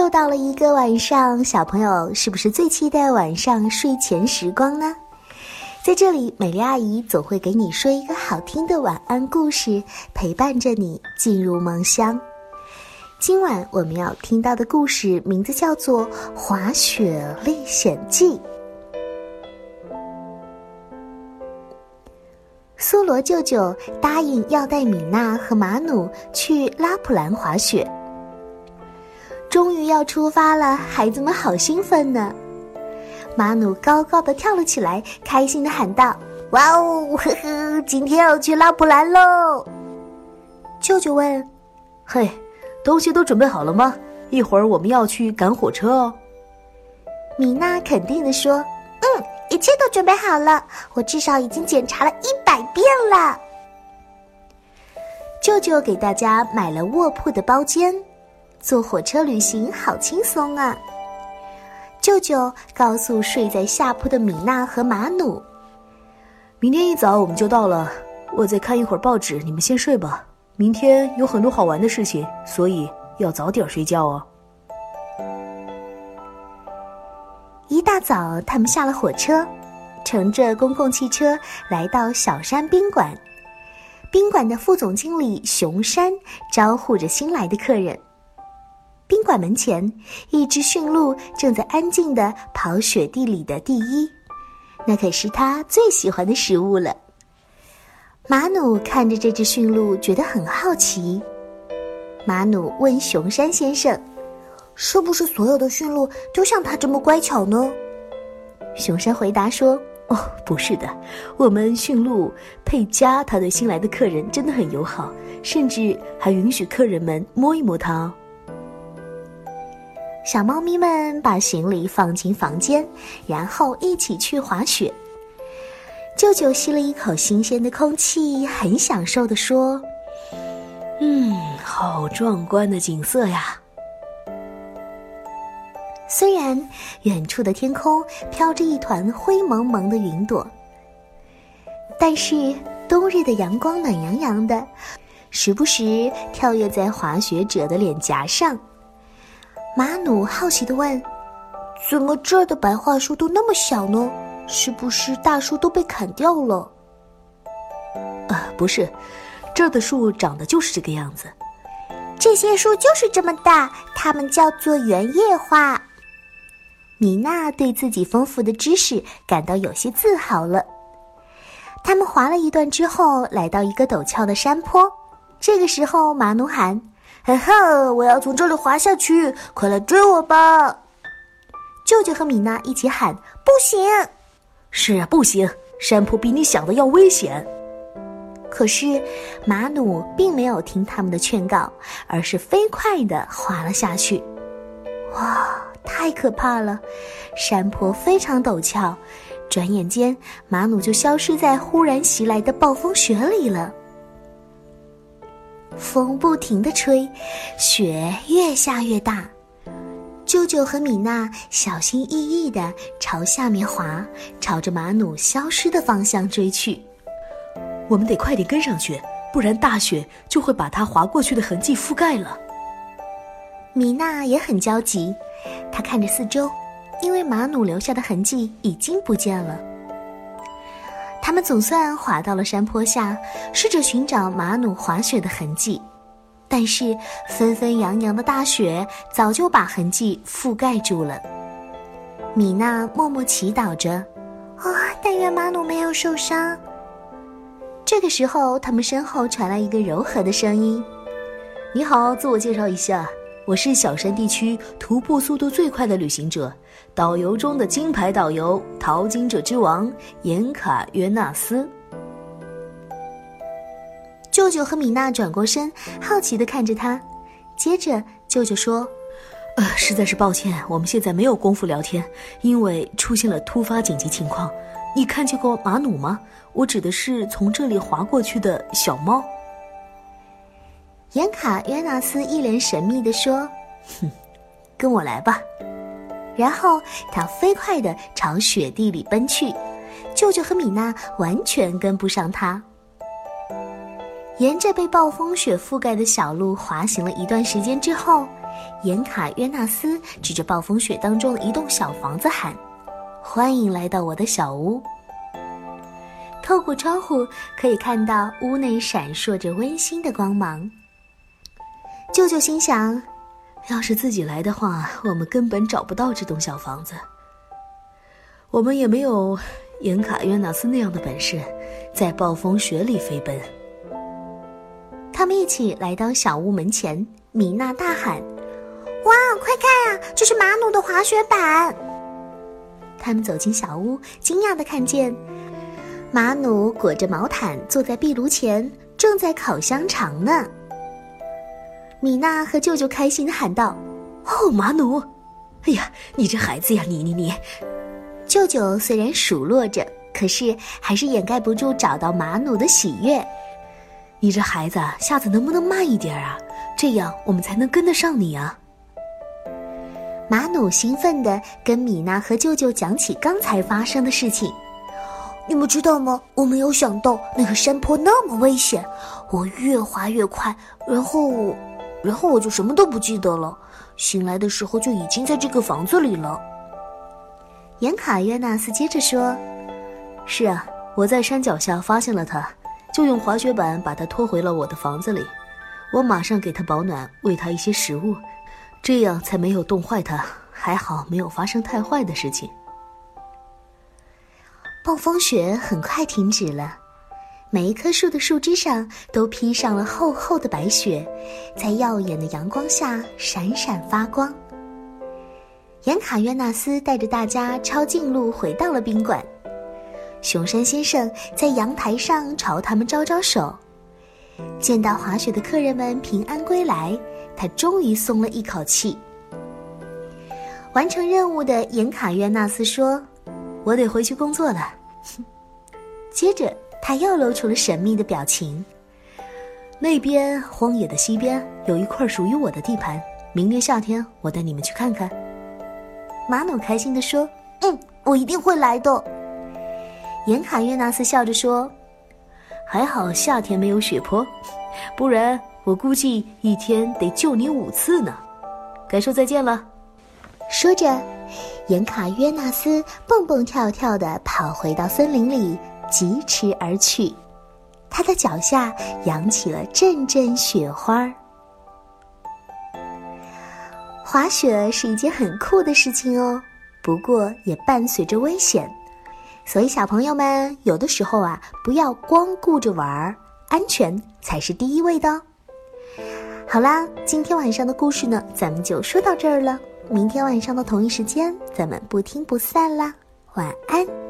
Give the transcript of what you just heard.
又到了一个晚上，小朋友是不是最期待晚上睡前时光呢？在这里，美丽阿姨总会给你说一个好听的晚安故事，陪伴着你进入梦乡。今晚我们要听到的故事名字叫做《滑雪历险记》。苏罗舅舅答应要带米娜和马努去拉普兰滑雪。终于要出发了，孩子们好兴奋呢！马努高高的跳了起来，开心的喊道：“哇哦，呵呵，今天要去拉普兰喽！”舅舅问：“嘿，东西都准备好了吗？一会儿我们要去赶火车哦。”米娜肯定的说：“嗯，一切都准备好了，我至少已经检查了一百遍了。”舅舅给大家买了卧铺的包间。坐火车旅行好轻松啊！舅舅告诉睡在下铺的米娜和马努：“明天一早我们就到了，我再看一会儿报纸，你们先睡吧。明天有很多好玩的事情，所以要早点睡觉哦。”一大早，他们下了火车，乘着公共汽车来到小山宾馆。宾馆的副总经理熊山招呼着新来的客人。宾馆门前，一只驯鹿正在安静地刨雪地里的第一，那可是它最喜欢的食物了。马努看着这只驯鹿，觉得很好奇。马努问熊山先生：“是不是所有的驯鹿都像它这么乖巧呢？”熊山回答说：“哦，不是的，我们驯鹿佩加，它对新来的客人真的很友好，甚至还允许客人们摸一摸它哦。”小猫咪们把行李放进房间，然后一起去滑雪。舅舅吸了一口新鲜的空气，很享受地说：“嗯，好壮观的景色呀！虽然远处的天空飘着一团灰蒙蒙的云朵，但是冬日的阳光暖洋洋的，时不时跳跃在滑雪者的脸颊上。”马努好奇的问：“怎么这儿的白桦树都那么小呢？是不是大树都被砍掉了？”“啊，不是，这儿的树长得就是这个样子。这些树就是这么大，它们叫做圆叶花。”米娜对自己丰富的知识感到有些自豪了。他们滑了一段之后，来到一个陡峭的山坡。这个时候，马努喊。嘿嘿，我要从这里滑下去，快来追我吧！舅舅和米娜一起喊：“不行！”是啊，不行，山坡比你想的要危险。可是马努并没有听他们的劝告，而是飞快的滑了下去。哇，太可怕了！山坡非常陡峭，转眼间马努就消失在忽然袭来的暴风雪里了。风不停的吹，雪越下越大。舅舅和米娜小心翼翼地朝下面滑，朝着马努消失的方向追去。我们得快点跟上去，不然大雪就会把它滑过去的痕迹覆盖了。米娜也很焦急，她看着四周，因为马努留下的痕迹已经不见了。他们总算滑到了山坡下，试着寻找马努滑雪的痕迹，但是纷纷扬扬的大雪早就把痕迹覆盖住了。米娜默默祈祷着：“啊，但愿马努没有受伤。”这个时候，他们身后传来一个柔和的声音：“你好，自我介绍一下。”我是小山地区徒步速度最快的旅行者，导游中的金牌导游，淘金者之王严卡约纳斯。舅舅和米娜转过身，好奇的看着他。接着，舅舅说：“呃，实在是抱歉，我们现在没有功夫聊天，因为出现了突发紧急情况。你看见过马努吗？我指的是从这里滑过去的小猫。”严卡约纳斯一脸神秘地说：“哼，跟我来吧。”然后他飞快地朝雪地里奔去，舅舅和米娜完全跟不上他。沿着被暴风雪覆盖的小路滑行了一段时间之后，严卡约纳斯指着暴风雪当中的一栋小房子喊：“欢迎来到我的小屋。”透过窗户可以看到屋内闪烁着温馨的光芒。舅舅心想：“要是自己来的话，我们根本找不到这栋小房子。我们也没有严卡约纳斯那样的本事，在暴风雪里飞奔。”他们一起来到小屋门前，米娜大喊：“哇，快看啊，这是马努的滑雪板！”他们走进小屋，惊讶的看见马努裹着毛毯坐在壁炉前，正在烤香肠呢。米娜和舅舅开心的喊道：“哦，马努！哎呀，你这孩子呀，你你你！”舅舅虽然数落着，可是还是掩盖不住找到马努的喜悦。你这孩子下次能不能慢一点啊？这样我们才能跟得上你啊！马努兴奋地跟米娜和舅舅讲起刚才发生的事情。你们知道吗？我没有想到那个山坡那么危险，我越滑越快，然后，然后我就什么都不记得了。醒来的时候就已经在这个房子里了。严卡约纳斯接着说：“是啊，我在山脚下发现了他。”就用滑雪板把它拖回了我的房子里，我马上给它保暖，喂它一些食物，这样才没有冻坏它。还好没有发生太坏的事情。暴风雪很快停止了，每一棵树的树枝上都披上了厚厚的白雪，在耀眼的阳光下闪闪发光。严卡约纳斯带着大家抄近路回到了宾馆。熊山先生在阳台上朝他们招招手，见到滑雪的客人们平安归来，他终于松了一口气。完成任务的严卡约纳斯说：“我得回去工作了。” 接着他又露出了神秘的表情。那边荒野的西边有一块属于我的地盘，明年夏天我带你们去看看。马努开心地说：“嗯，我一定会来的。”严卡约纳斯笑着说：“还好夏天没有雪坡，不然我估计一天得救你五次呢。”该说再见了。说着，严卡约纳斯蹦蹦跳跳地跑回到森林里，疾驰而去。他的脚下扬起了阵阵雪花。滑雪是一件很酷的事情哦，不过也伴随着危险。所以，小朋友们，有的时候啊，不要光顾着玩儿，安全才是第一位的。好啦，今天晚上的故事呢，咱们就说到这儿了。明天晚上的同一时间，咱们不听不散啦。晚安。